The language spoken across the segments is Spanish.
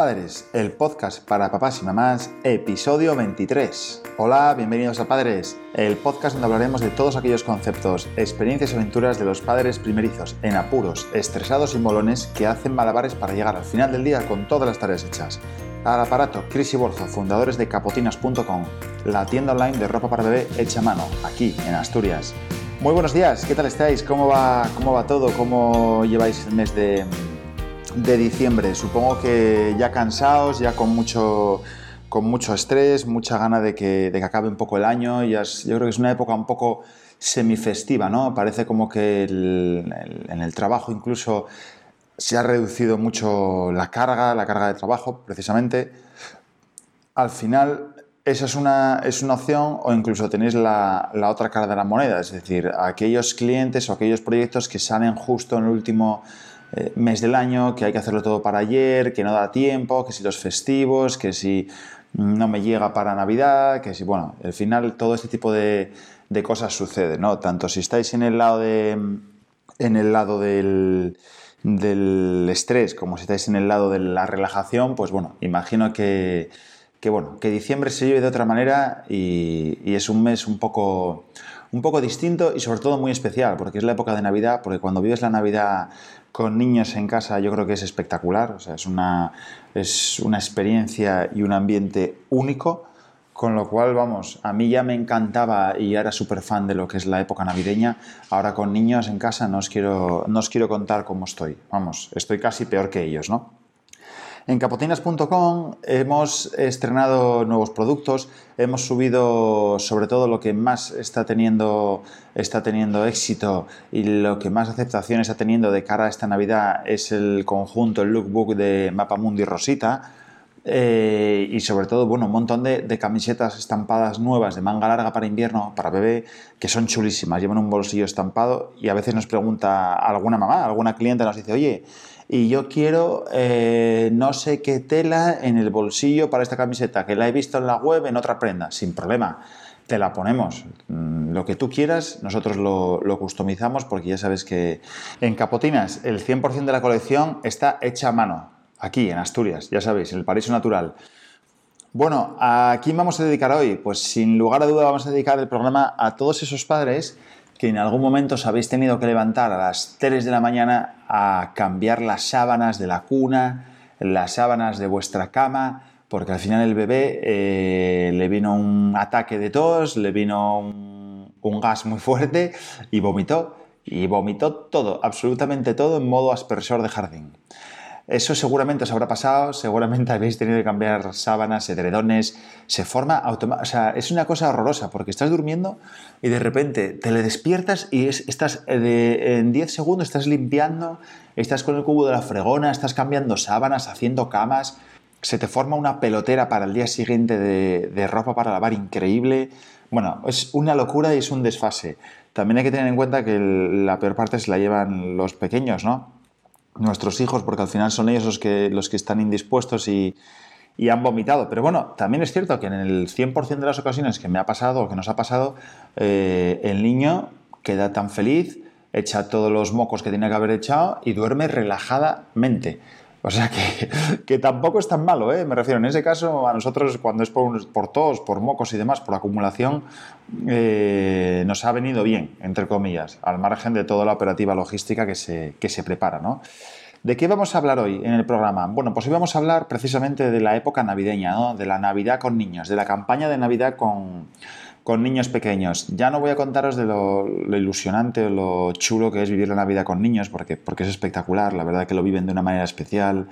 Padres, el podcast para papás y mamás, episodio 23. Hola, bienvenidos a Padres, el podcast donde hablaremos de todos aquellos conceptos, experiencias y aventuras de los padres primerizos en apuros, estresados y molones que hacen malabares para llegar al final del día con todas las tareas hechas. Al aparato, Chris y Borzo, fundadores de capotinas.com, la tienda online de ropa para bebé hecha a mano, aquí en Asturias. Muy buenos días, ¿qué tal estáis? ¿Cómo va, cómo va todo? ¿Cómo lleváis el mes de, de diciembre. Supongo que ya cansados, ya con mucho, con mucho estrés, mucha gana de que, de que acabe un poco el año. yo creo que es una época un poco semifestiva, ¿no? Parece como que en el trabajo incluso se ha reducido mucho la carga, la carga de trabajo, precisamente. Al final, esa es una, es una opción o incluso tenéis la, la, otra cara de la moneda, es decir, aquellos clientes o aquellos proyectos que salen justo en el último eh, mes del año, que hay que hacerlo todo para ayer, que no da tiempo, que si los festivos, que si no me llega para Navidad, que si, bueno, al final todo este tipo de, cosas sucede, ¿no? Tanto si estáis en el lado, de, en el lado del, del estrés como si estáis en el lado de la relajación, pues bueno, imagino que, que bueno, que diciembre se vive de otra manera y, y es un mes un poco, un poco distinto y sobre todo muy especial, porque es la época de Navidad, porque cuando vives la Navidad con niños en casa yo creo que es espectacular, o sea, es una, es una experiencia y un ambiente único, con lo cual, vamos, a mí ya me encantaba y era súper fan de lo que es la época navideña, ahora con niños en casa no os quiero, no os quiero contar cómo estoy, vamos, estoy casi peor que ellos, ¿no? En capotinas.com hemos estrenado nuevos productos, hemos subido sobre todo lo que más está teniendo, está teniendo éxito y lo que más aceptación está teniendo de cara a esta Navidad es el conjunto, el lookbook de Mapamundi Rosita. Eh, y sobre todo, bueno, un montón de, de, camisetas estampadas nuevas de manga larga para invierno, para bebé, que son chulísimas, llevan un bolsillo estampado y a veces nos pregunta alguna mamá, alguna cliente nos dice, oye, y yo quiero eh, no sé qué tela en el bolsillo para esta camiseta, que la he visto en la web en otra prenda, sin problema. Te la ponemos. Mm, lo que tú quieras, nosotros lo, lo customizamos porque ya sabes que en Capotinas el 100% de la colección está hecha a mano, aquí en Asturias, ya sabéis, en el Paraíso Natural. Bueno, ¿a quién vamos a dedicar hoy? Pues sin lugar a duda vamos a dedicar el programa a todos esos padres que en algún momento os habéis tenido que levantar a las 3 de la mañana a cambiar las sábanas de la cuna, las sábanas de vuestra cama, porque al final el bebé eh, le vino un ataque de tos, le vino un, un gas muy fuerte y vomitó. Y vomitó todo, absolutamente todo en modo aspersor de jardín. Eso seguramente os habrá pasado, seguramente habéis tenido que cambiar sábanas, edredones, se forma automáticamente, o sea, es una cosa horrorosa porque estás durmiendo y de repente te le despiertas y estás eh, en 10 segundos estás limpiando, estás con el cubo de la fregona, estás cambiando sábanas, haciendo camas, se te forma una pelotera para el día siguiente de, de ropa para lavar increíble. Bueno, es una locura y es un desfase. También hay que tener en cuenta que la peor parte se la llevan los pequeños, ¿no? Nuestros hijos, porque al final son ellos los que, los que están indispuestos y, han vomitado. Pero bueno, también es cierto que en el 100% de las ocasiones que me ha pasado o que nos ha pasado, eh, el niño queda tan feliz, echa todos los mocos que tiene que haber echado y duerme relajadamente. O sea que, tampoco es tan malo, ¿eh? me refiero. En ese caso, a nosotros cuando es por, por tos, por mocos y demás, por acumulación, eh, nos ha venido bien, entre comillas, al margen de toda la operativa logística que se, que se prepara. ¿no? ¿De qué vamos a hablar hoy en el programa? Bueno, pues hoy vamos a hablar precisamente de la época navideña, ¿no? de la Navidad con niños, de la campaña de Navidad con con niños pequeños. Ya no voy a contaros de lo, ilusionante o lo chulo que es vivir la Navidad con niños, porque, porque es espectacular, la verdad que lo viven de una manera especial.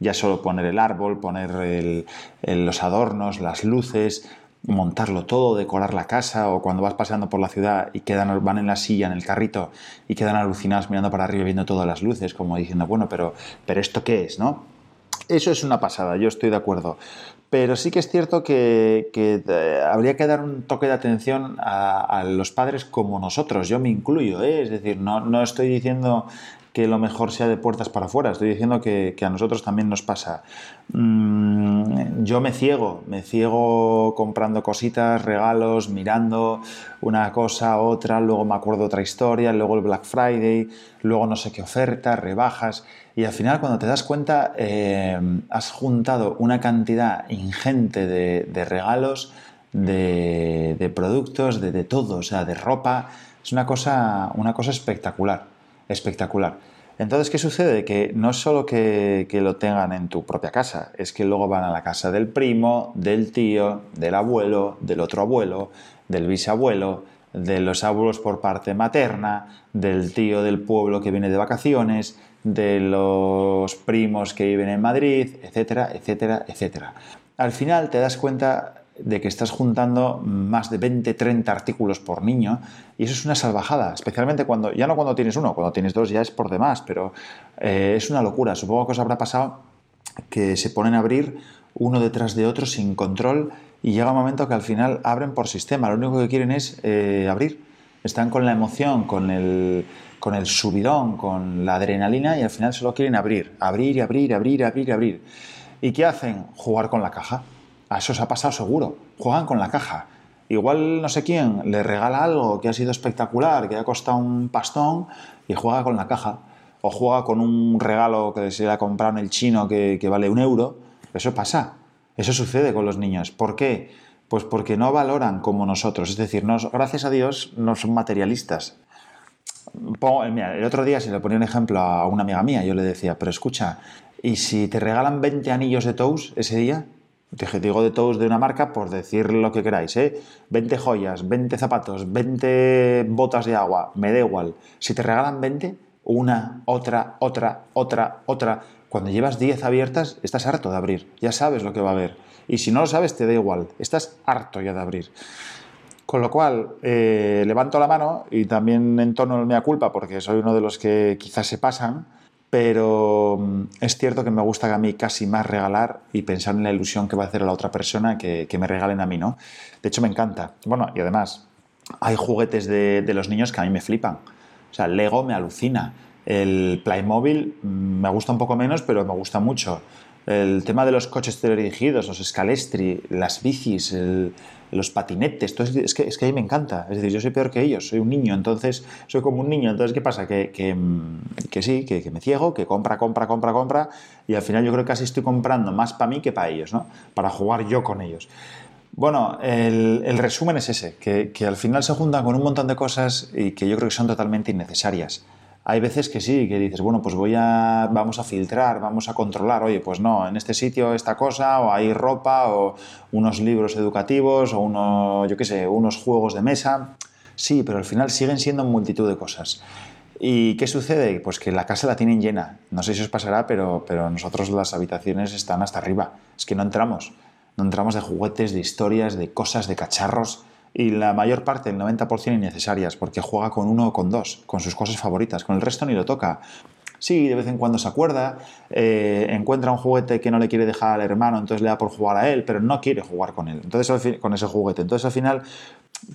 Ya solo poner el árbol, poner los adornos, las luces, montarlo todo, decorar la casa, o cuando vas paseando por la ciudad y quedan, van en la silla, en el carrito, y quedan alucinados mirando para arriba viendo todas las luces, como diciendo, bueno, pero, pero ¿esto qué es? ¿no? Eso es una pasada, yo estoy de acuerdo. Pero sí que es cierto que, eh, habría que dar un toque de atención a, los padres como nosotros, yo me incluyo, ¿eh? es decir, no, no, estoy diciendo que lo mejor sea de puertas para afuera, estoy diciendo que, a nosotros también nos pasa. Mm, yo me ciego, me ciego comprando cositas, regalos, mirando una cosa, otra, luego me acuerdo otra historia, luego el Black Friday, luego no sé qué ofertas, rebajas, y al final cuando te das cuenta eh, has juntado una cantidad ingente de, regalos, de, productos, de, de todo, o sea, de ropa, es una cosa, una cosa espectacular espectacular. Entonces, ¿qué sucede? Que no solo que, lo tengan en tu propia casa, es que luego van a la casa del primo, del tío, del abuelo, del otro abuelo, del bisabuelo, de los abuelos por parte materna, del tío del pueblo que viene de vacaciones, de los primos que viven en Madrid, etcétera, etcétera, etcétera. Al final te das cuenta de que estás juntando más de 20, 30 artículos por niño y eso es una salvajada, especialmente cuando, ya no cuando tienes uno, cuando tienes dos ya es por demás, pero eh, es una locura. Supongo que os habrá pasado que se ponen a abrir uno detrás de otro sin control y llega un momento que al final abren por sistema, lo único que quieren es eh, abrir. Están con la emoción, con el, con el subidón, con la adrenalina y al final solo quieren abrir, abrir abrir, abrir, abrir abrir. ¿Y qué hacen? Jugar con la caja a eso se ha pasado seguro. Juegan con la caja. Igual no sé quién le regala algo que ha sido espectacular, que ha costado un pastón y juega con la caja. O juega con un regalo que se le ha comprado en el chino que, vale un euro. Eso pasa. Eso sucede con los niños. ¿Por qué? Pues porque no valoran como nosotros. Es decir, gracias a Dios no son materialistas. el otro día se le ponía un ejemplo a una amiga mía. Yo le decía, pero escucha, ¿y si te regalan 20 anillos de toast ese día? Digo de todos de una marca por decir lo que queráis, ¿eh? 20 joyas, 20 zapatos, 20 botas de agua, me da igual. Si te regalan 20, una, otra, otra, otra, otra, cuando llevas 10 abiertas, estás harto de abrir, ya sabes lo que va a haber. Y si no lo sabes, te da igual, estás harto ya de abrir. Con lo cual, eh, levanto la mano y también en tono de mea culpa, porque soy uno de los que quizás se pasan, pero mm, es cierto que me gusta a mí casi más regalar y pensar en la ilusión que va a hacer a la otra persona que, me regalen a mí, ¿no? De hecho, me encanta. Bueno, y además, hay juguetes de, de los niños que a mí me flipan. O sea, Lego me alucina. El Playmobil mm, me gusta un poco menos, pero me gusta mucho. El tema de los coches teledirigidos, los escalestri, las bicis, los patinetes, todo es, que, es que a mí me encanta. Es decir, yo soy peor que ellos, soy un niño, entonces soy como un niño. Entonces, ¿qué pasa? Que, que, que sí, que, me ciego, que compra, compra, compra, compra, y al final yo creo que casi estoy comprando más para mí que para ellos, ¿no? Para jugar yo con ellos. Bueno, el, el resumen es ese, que, que al final se juntan con un montón de cosas y que yo creo que son totalmente innecesarias. Hay veces que sí, que dices, bueno, pues voy a, vamos a filtrar, vamos a controlar, oye, pues no, en este sitio esta cosa, o hay ropa, o unos libros educativos, o uno, yo qué sé, unos juegos de mesa. Sí, pero al final siguen siendo multitud de cosas. ¿Y qué sucede? Pues que la casa la tienen llena. No sé si os pasará, pero, pero nosotros las habitaciones están hasta arriba. Es que no entramos. No entramos de juguetes, de historias, de cosas, de cacharros y la mayor parte, el 90% innecesarias, porque juega con uno o con dos, con sus cosas favoritas, con el resto ni lo toca. Sí, de vez en cuando se acuerda, eh, encuentra un juguete que no le quiere dejar al hermano, entonces le da por jugar a él, pero no quiere jugar con él, entonces con ese juguete. Entonces al final,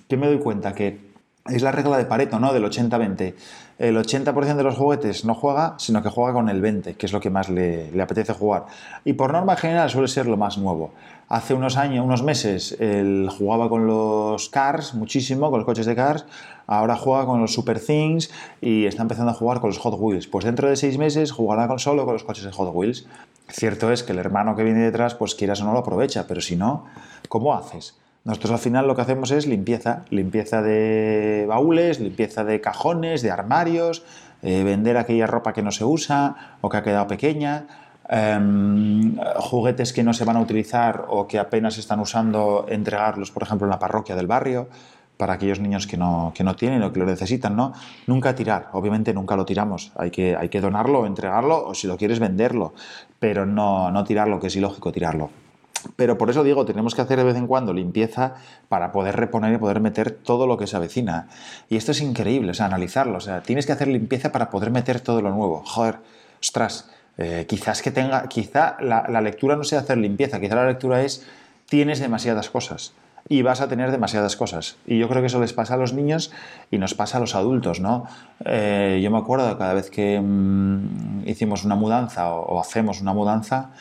¿qué me doy cuenta? Que es la regla de Pareto, ¿no? Del 80-20. El 80% de los juguetes no juega, sino que juega con el 20, que es lo que más le, apetece jugar. Y por norma general suele ser lo más nuevo. Hace unos años, unos meses, él jugaba con los Cars muchísimo, con los coches de Cars. Ahora juega con los Super Things y está empezando a jugar con los Hot Wheels. Pues dentro de seis meses jugará con, solo con los coches de Hot Wheels. Cierto es que el hermano que viene detrás, pues quieras o no lo aprovecha, pero si no, ¿cómo haces? Nosotros al final lo que hacemos es limpieza, limpieza de baúles, limpieza de cajones, de armarios, eh, vender aquella ropa que no se usa o que ha quedado pequeña, em, juguetes que no se van a utilizar o que apenas se están usando, entregarlos, por ejemplo, en la parroquia del barrio para aquellos niños que no, que no tienen o que lo necesitan, ¿no? Nunca tirar, obviamente nunca lo tiramos, hay que, hay que donarlo, entregarlo o si lo quieres venderlo, pero no, no tirarlo, que es ilógico tirarlo. Pero por eso digo, tenemos que hacer de vez en cuando limpieza para poder reponer y poder meter todo lo que se avecina. Y esto es increíble, o sea, analizarlo. O sea, tienes que hacer limpieza para poder meter todo lo nuevo. Joder, ostras, eh, quizás que tenga, quizá la, lectura no sea hacer limpieza, quizá la lectura es tienes demasiadas cosas. y vas a tener demasiadas cosas. Y yo creo que eso les pasa a los niños y nos pasa a los adultos, ¿no? Eh, yo me acuerdo cada vez que mm, hicimos una mudanza o, hacemos una mudanza,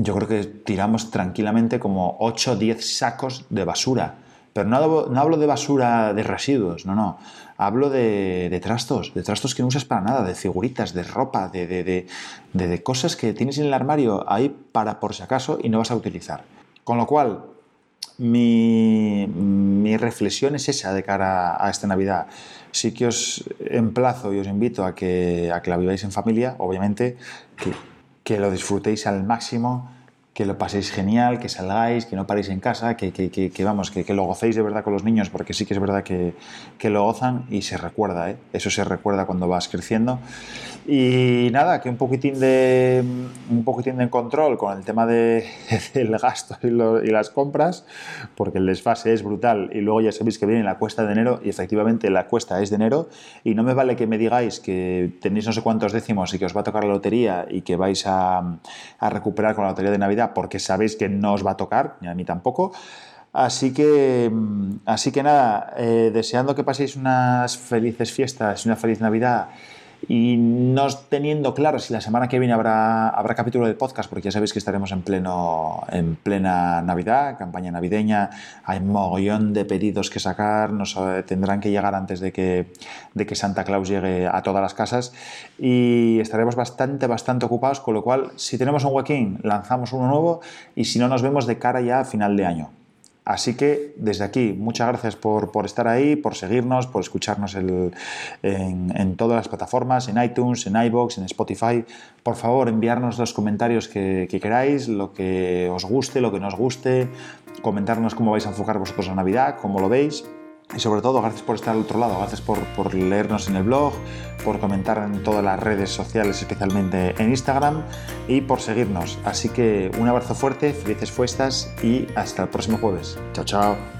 yo creo que tiramos tranquilamente como 8 o 10 sacos de basura. Pero no, hablo de basura de residuos, no, no. Hablo de, trastos, de trastos que no usas para nada, de figuritas, de ropa, de, de, de, cosas que tienes en el armario ahí para por si acaso y no vas a utilizar. Con lo cual, mi, reflexión es esa de cara a esta Navidad. Sí que os emplazo y os invito a que, a que la viváis en familia, obviamente, que lo disfrutéis al máximo que lo paséis genial, que salgáis, que no paréis en casa, que, que, vamos, que, lo gocéis de verdad con los niños, porque sí que es verdad que, lo gozan y se recuerda, ¿eh? eso se recuerda cuando vas creciendo. Y nada, que un poquitín de, un poquitín de control con el tema de, del gasto y, y, las compras, porque el desfase es brutal y luego ya sabéis que viene la cuesta de enero y efectivamente la cuesta es de enero y no me vale que me digáis que tenéis no sé cuántos décimos y que os va a tocar la lotería y que vais a, a recuperar con la lotería de Navidad porque sabéis que no os va a tocar, ni a mí tampoco. Así que, mm, así que nada, eh, deseando que paséis unas felices fiestas y una feliz Navidad y no teniendo claro si la semana que viene habrá, habrá capítulo de podcast, porque ya sabéis que estaremos en, pleno, en plena Navidad, campaña navideña, hay mogollón de pedidos que sacar, nos eh, tendrán que llegar antes de que, de que Santa Claus llegue a todas las casas y estaremos bastante, bastante ocupados, con lo cual si tenemos un huequín lanzamos uno nuevo y si no nos vemos de cara ya a final de año. Así que desde aquí, muchas gracias por, estar ahí, por seguirnos, por escucharnos en, todas las plataformas, en iTunes, en iBox, en Spotify. Por favor, enviarnos los comentarios que, que, queráis, lo que os guste, lo que no os guste, comentarnos cómo vais a enfocar vosotros la Navidad, cómo lo veis. Y sobre todo, gracias por estar al otro lado, gracias por, por, leernos en el blog, por comentar en todas las redes sociales, especialmente en Instagram, y por seguirnos. Así que un abrazo fuerte, felices fiestas y hasta el próximo jueves. Chao, chao.